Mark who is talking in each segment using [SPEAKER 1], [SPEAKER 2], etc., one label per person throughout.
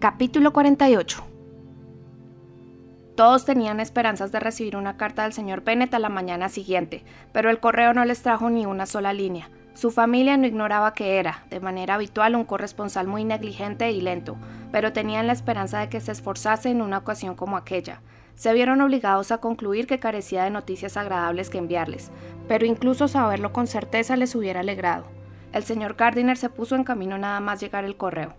[SPEAKER 1] Capítulo 48 Todos tenían esperanzas de recibir una carta del señor Bennett a la mañana siguiente, pero el correo no les trajo ni una sola línea. Su familia no ignoraba que era, de manera habitual, un corresponsal muy negligente y lento, pero tenían la esperanza de que se esforzase en una ocasión como aquella. Se vieron obligados a concluir que carecía de noticias agradables que enviarles, pero incluso saberlo con certeza les hubiera alegrado. El señor Gardiner se puso en camino nada más llegar el correo.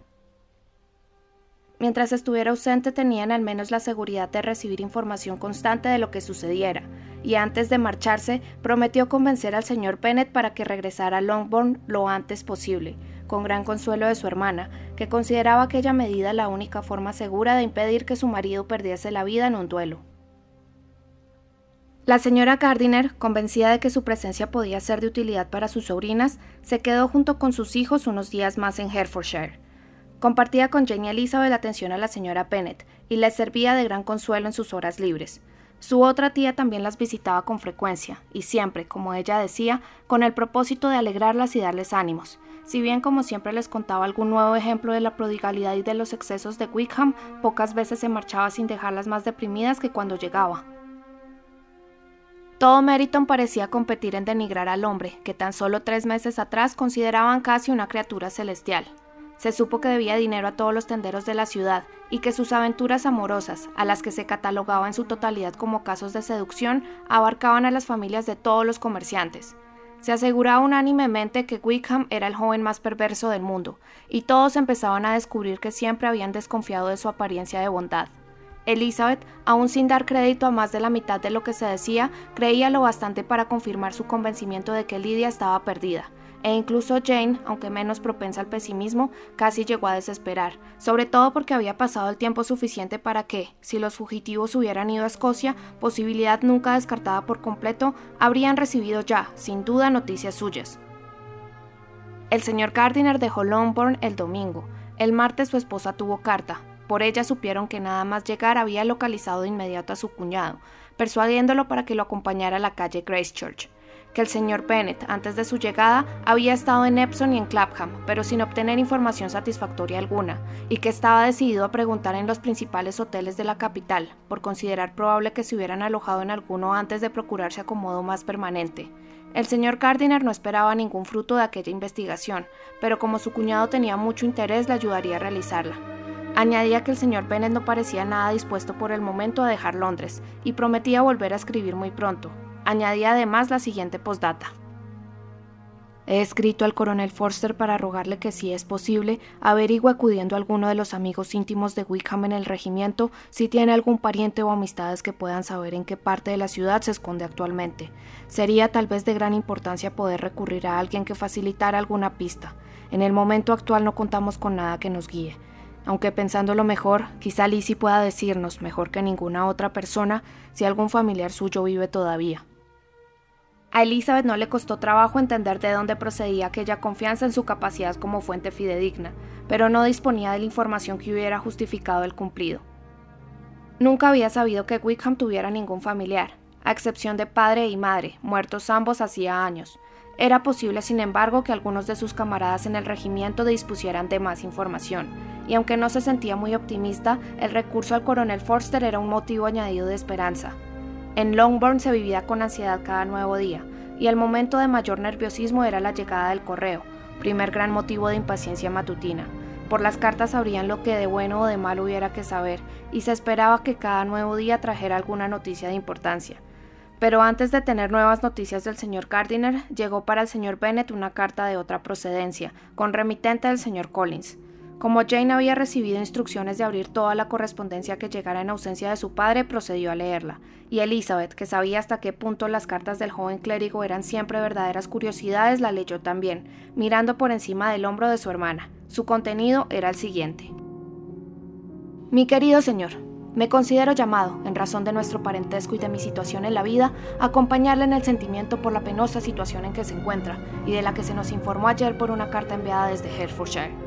[SPEAKER 1] Mientras estuviera ausente tenían al menos la seguridad de recibir información constante de lo que sucediera, y antes de marcharse prometió convencer al señor Bennett para que regresara a Longbourn lo antes posible, con gran consuelo de su hermana, que consideraba aquella medida la única forma segura de impedir que su marido perdiese la vida en un duelo. La señora Gardiner, convencida de que su presencia podía ser de utilidad para sus sobrinas, se quedó junto con sus hijos unos días más en Hertfordshire. Compartía con Jane Elizabeth la atención a la señora Bennet y les servía de gran consuelo en sus horas libres. Su otra tía también las visitaba con frecuencia, y siempre, como ella decía, con el propósito de alegrarlas y darles ánimos. Si bien como siempre les contaba algún nuevo ejemplo de la prodigalidad y de los excesos de Wickham, pocas veces se marchaba sin dejarlas más deprimidas que cuando llegaba. Todo Meriton parecía competir en denigrar al hombre, que tan solo tres meses atrás consideraban casi una criatura celestial. Se supo que debía dinero a todos los tenderos de la ciudad y que sus aventuras amorosas, a las que se catalogaba en su totalidad como casos de seducción, abarcaban a las familias de todos los comerciantes. Se aseguraba unánimemente que Wickham era el joven más perverso del mundo, y todos empezaban a descubrir que siempre habían desconfiado de su apariencia de bondad. Elizabeth, aún sin dar crédito a más de la mitad de lo que se decía, creía lo bastante para confirmar su convencimiento de que Lydia estaba perdida, e incluso Jane, aunque menos propensa al pesimismo, casi llegó a desesperar, sobre todo porque había pasado el tiempo suficiente para que, si los fugitivos hubieran ido a Escocia, posibilidad nunca descartada por completo, habrían recibido ya, sin duda, noticias suyas. El señor Gardiner dejó Longbourn el domingo. El martes su esposa tuvo carta. Por ella supieron que nada más llegar había localizado de inmediato a su cuñado, persuadiéndolo para que lo acompañara a la calle Gracechurch que el señor Bennett, antes de su llegada, había estado en Epsom y en Clapham, pero sin obtener información satisfactoria alguna, y que estaba decidido a preguntar en los principales hoteles de la capital, por considerar probable que se hubieran alojado en alguno antes de procurarse acomodo más permanente. El señor Gardiner no esperaba ningún fruto de aquella investigación, pero como su cuñado tenía mucho interés, le ayudaría a realizarla. Añadía que el señor Bennett no parecía nada dispuesto por el momento a dejar Londres, y prometía volver a escribir muy pronto, Añadía además la siguiente postdata. He escrito al coronel Forster para rogarle que, si es posible, averigüe acudiendo a alguno de los amigos íntimos de Wickham en el regimiento si tiene algún pariente o amistades que puedan saber en qué parte de la ciudad se esconde actualmente. Sería tal vez de gran importancia poder recurrir a alguien que facilitara alguna pista. En el momento actual no contamos con nada que nos guíe. Aunque pensándolo mejor, quizá Lizzie pueda decirnos, mejor que ninguna otra persona, si algún familiar suyo vive todavía. A Elizabeth no le costó trabajo entender de dónde procedía aquella confianza en su capacidad como fuente fidedigna, pero no disponía de la información que hubiera justificado el cumplido. Nunca había sabido que Wickham tuviera ningún familiar, a excepción de padre y madre, muertos ambos hacía años. Era posible, sin embargo, que algunos de sus camaradas en el regimiento dispusieran de más información, y aunque no se sentía muy optimista, el recurso al coronel Forster era un motivo añadido de esperanza. En Longbourn se vivía con ansiedad cada nuevo día, y el momento de mayor nerviosismo era la llegada del correo, primer gran motivo de impaciencia matutina. Por las cartas sabrían lo que de bueno o de malo hubiera que saber, y se esperaba que cada nuevo día trajera alguna noticia de importancia. Pero antes de tener nuevas noticias del señor Gardiner, llegó para el señor Bennet una carta de otra procedencia, con remitente del señor Collins. Como Jane había recibido instrucciones de abrir toda la correspondencia que llegara en ausencia de su padre, procedió a leerla, y Elizabeth, que sabía hasta qué punto las cartas del joven clérigo eran siempre verdaderas curiosidades, la leyó también, mirando por encima del hombro de su hermana. Su contenido era el siguiente. Mi querido señor, me considero llamado, en razón de nuestro parentesco y de mi situación en la vida, a acompañarle en el sentimiento por la penosa situación en que se encuentra y de la que se nos informó ayer por una carta enviada desde Hertfordshire.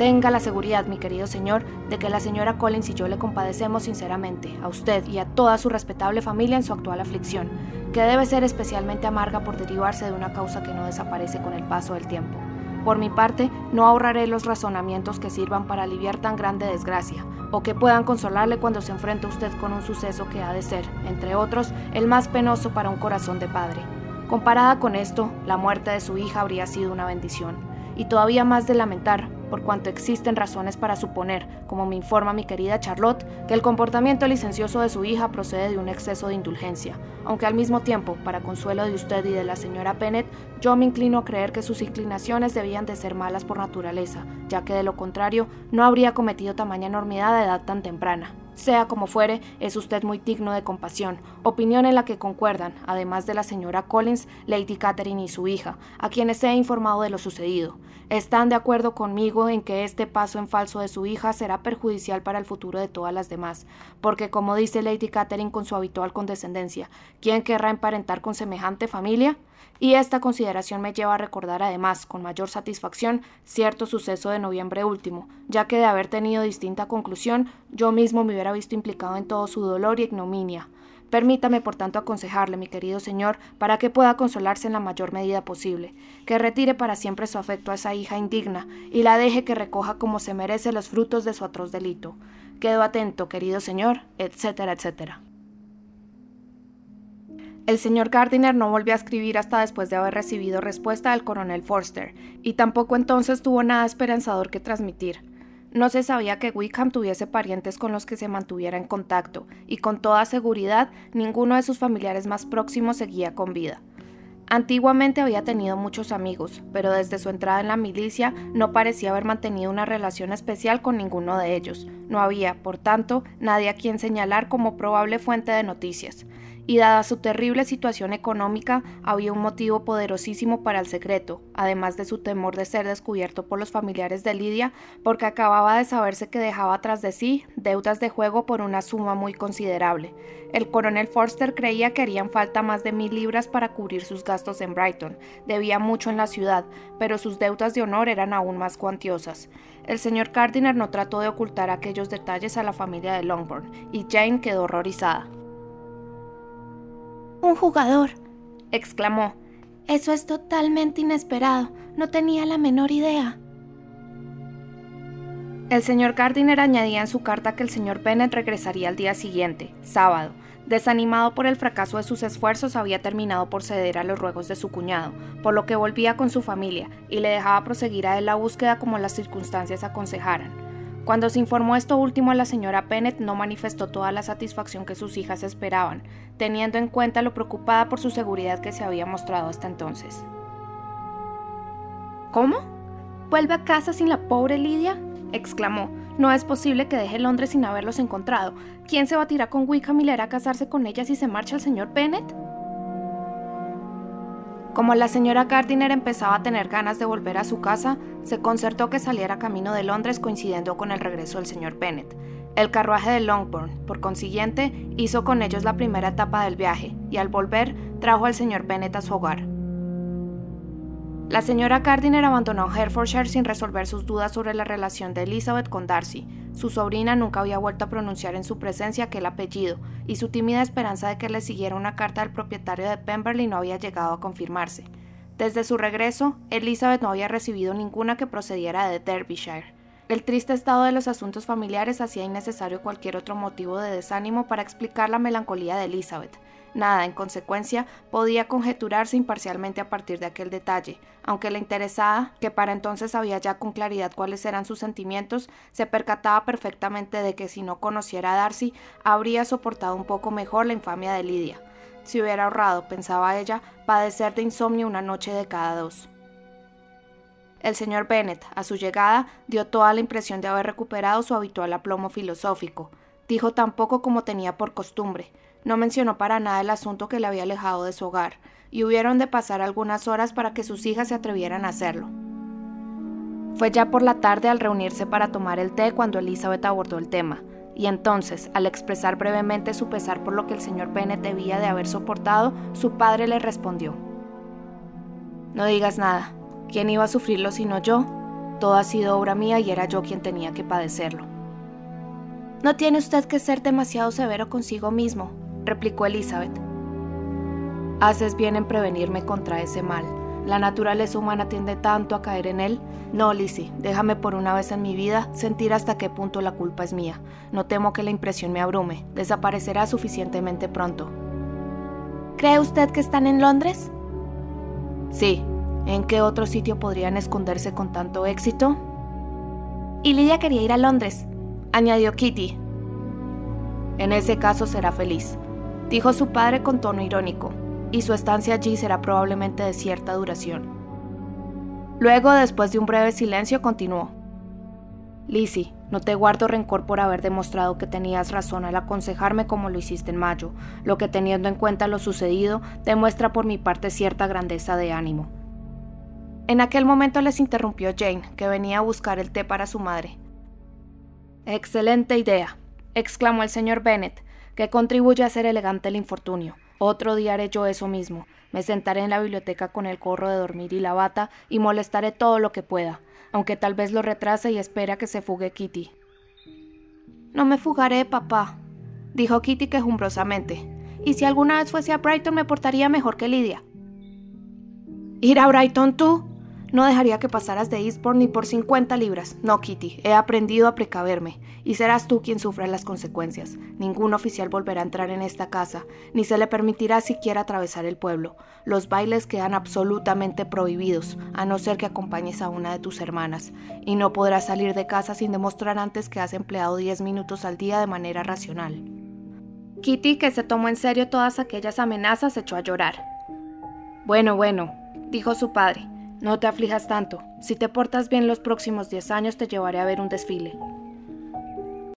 [SPEAKER 1] Tenga la seguridad, mi querido señor, de que la señora Collins y yo le compadecemos sinceramente a usted y a toda su respetable familia en su actual aflicción, que debe ser especialmente amarga por derivarse de una causa que no desaparece con el paso del tiempo. Por mi parte, no ahorraré los razonamientos que sirvan para aliviar tan grande desgracia, o que puedan consolarle cuando se enfrente usted con un suceso que ha de ser, entre otros, el más penoso para un corazón de padre. Comparada con esto, la muerte de su hija habría sido una bendición, y todavía más de lamentar, por cuanto existen razones para suponer, como me informa mi querida Charlotte, que el comportamiento licencioso de su hija procede de un exceso de indulgencia, aunque al mismo tiempo, para consuelo de usted y de la señora Bennett, yo me inclino a creer que sus inclinaciones debían de ser malas por naturaleza, ya que de lo contrario no habría cometido tamaña enormidad a edad tan temprana. Sea como fuere, es usted muy digno de compasión, opinión en la que concuerdan, además de la señora Collins, Lady Catherine y su hija, a quienes he informado de lo sucedido. Están de acuerdo conmigo en que este paso en falso de su hija será perjudicial para el futuro de todas las demás, porque como dice Lady Catherine con su habitual condescendencia, ¿quién querrá emparentar con semejante familia? Y esta consideración me lleva a recordar además, con mayor satisfacción, cierto suceso de noviembre último, ya que de haber tenido distinta conclusión, yo mismo me hubiera visto implicado en todo su dolor y ignominia. Permítame, por tanto, aconsejarle, mi querido señor, para que pueda consolarse en la mayor medida posible, que retire para siempre su afecto a esa hija indigna y la deje que recoja como se merece los frutos de su atroz delito. Quedo atento, querido señor, etcétera, etcétera. El señor Gardiner no volvió a escribir hasta después de haber recibido respuesta del coronel Forster, y tampoco entonces tuvo nada esperanzador que transmitir. No se sabía que Wickham tuviese parientes con los que se mantuviera en contacto, y con toda seguridad ninguno de sus familiares más próximos seguía con vida. Antiguamente había tenido muchos amigos, pero desde su entrada en la milicia no parecía haber mantenido una relación especial con ninguno de ellos. No había, por tanto, nadie a quien señalar como probable fuente de noticias y dada su terrible situación económica, había un motivo poderosísimo para el secreto, además de su temor de ser descubierto por los familiares de Lidia, porque acababa de saberse que dejaba tras de sí deudas de juego por una suma muy considerable. El coronel Forster creía que harían falta más de mil libras para cubrir sus gastos en Brighton, debía mucho en la ciudad, pero sus deudas de honor eran aún más cuantiosas. El señor Gardiner no trató de ocultar aquellos detalles a la familia de Longbourn, y Jane quedó horrorizada.
[SPEAKER 2] Un jugador, exclamó. Eso es totalmente inesperado. No tenía la menor idea.
[SPEAKER 1] El señor Gardiner añadía en su carta que el señor Bennett regresaría al día siguiente, sábado. Desanimado por el fracaso de sus esfuerzos, había terminado por ceder a los ruegos de su cuñado, por lo que volvía con su familia y le dejaba proseguir a él la búsqueda como las circunstancias aconsejaran. Cuando se informó esto último a la señora Bennett no manifestó toda la satisfacción que sus hijas esperaban, teniendo en cuenta lo preocupada por su seguridad que se había mostrado hasta entonces.
[SPEAKER 2] ¿Cómo? ¿Vuelve a casa sin la pobre Lidia? exclamó. No es posible que deje Londres sin haberlos encontrado. ¿Quién se tirar con Wickham y le hará casarse con ella si se marcha el señor Bennett?
[SPEAKER 1] Como la señora Gardiner empezaba a tener ganas de volver a su casa, se concertó que saliera camino de Londres coincidiendo con el regreso del señor Bennet. El carruaje de Longbourn, por consiguiente, hizo con ellos la primera etapa del viaje y al volver trajo al señor Bennet a su hogar. La señora Gardiner abandonó Herefordshire sin resolver sus dudas sobre la relación de Elizabeth con Darcy. Su sobrina nunca había vuelto a pronunciar en su presencia aquel apellido, y su tímida esperanza de que le siguiera una carta del propietario de Pemberley no había llegado a confirmarse. Desde su regreso, Elizabeth no había recibido ninguna que procediera de Derbyshire. El triste estado de los asuntos familiares hacía innecesario cualquier otro motivo de desánimo para explicar la melancolía de Elizabeth. Nada, en consecuencia, podía conjeturarse imparcialmente a partir de aquel detalle, aunque la interesada, que para entonces sabía ya con claridad cuáles eran sus sentimientos, se percataba perfectamente de que si no conociera a Darcy, habría soportado un poco mejor la infamia de Lidia. Si hubiera ahorrado, pensaba ella, padecer de insomnio una noche de cada dos. El señor Bennet, a su llegada, dio toda la impresión de haber recuperado su habitual aplomo filosófico. Dijo tan poco como tenía por costumbre. No mencionó para nada el asunto que le había alejado de su hogar, y hubieron de pasar algunas horas para que sus hijas se atrevieran a hacerlo. Fue ya por la tarde al reunirse para tomar el té cuando Elizabeth abordó el tema, y entonces, al expresar brevemente su pesar por lo que el señor Bennet debía de haber soportado, su padre le respondió. No digas nada, ¿Quién iba a sufrirlo sino yo? Todo ha sido obra mía y era yo quien tenía que padecerlo.
[SPEAKER 2] No tiene usted que ser demasiado severo consigo mismo, replicó Elizabeth.
[SPEAKER 1] Haces bien en prevenirme contra ese mal. La naturaleza humana tiende tanto a caer en él. No, Lizzie, déjame por una vez en mi vida sentir hasta qué punto la culpa es mía. No temo que la impresión me abrume. Desaparecerá suficientemente pronto.
[SPEAKER 2] ¿Cree usted que están en Londres?
[SPEAKER 1] Sí. ¿En qué otro sitio podrían esconderse con tanto éxito?
[SPEAKER 2] Y Lidia quería ir a Londres, añadió Kitty.
[SPEAKER 1] En ese caso será feliz, dijo su padre con tono irónico y su estancia allí será probablemente de cierta duración. Luego, después de un breve silencio, continuó. Lizzie, no te guardo rencor por haber demostrado que tenías razón al aconsejarme como lo hiciste en mayo, lo que teniendo en cuenta lo sucedido demuestra por mi parte cierta grandeza de ánimo. En aquel momento les interrumpió Jane, que venía a buscar el té para su madre.
[SPEAKER 2] Excelente idea, exclamó el señor Bennet, que contribuye a hacer elegante el infortunio. Otro día haré yo eso mismo. Me sentaré en la biblioteca con el corro de dormir y la bata y molestaré todo lo que pueda, aunque tal vez lo retrase y espera que se fugue Kitty.
[SPEAKER 1] No me fugaré, papá, dijo Kitty quejumbrosamente. Y si alguna vez fuese a Brighton me portaría mejor que Lidia. ¿Ir a Brighton tú? No dejaría que pasaras de Eastbourne ni por 50 libras. No, Kitty, he aprendido a precaverme, y serás tú quien sufra las consecuencias. Ningún oficial volverá a entrar en esta casa, ni se le permitirá siquiera atravesar el pueblo. Los bailes quedan absolutamente prohibidos, a no ser que acompañes a una de tus hermanas, y no podrás salir de casa sin demostrar antes que has empleado 10 minutos al día de manera racional.
[SPEAKER 2] Kitty, que se tomó en serio todas aquellas amenazas, echó a llorar.
[SPEAKER 1] Bueno, bueno, dijo su padre. No te aflijas tanto. Si te portas bien los próximos 10 años te llevaré a ver un desfile.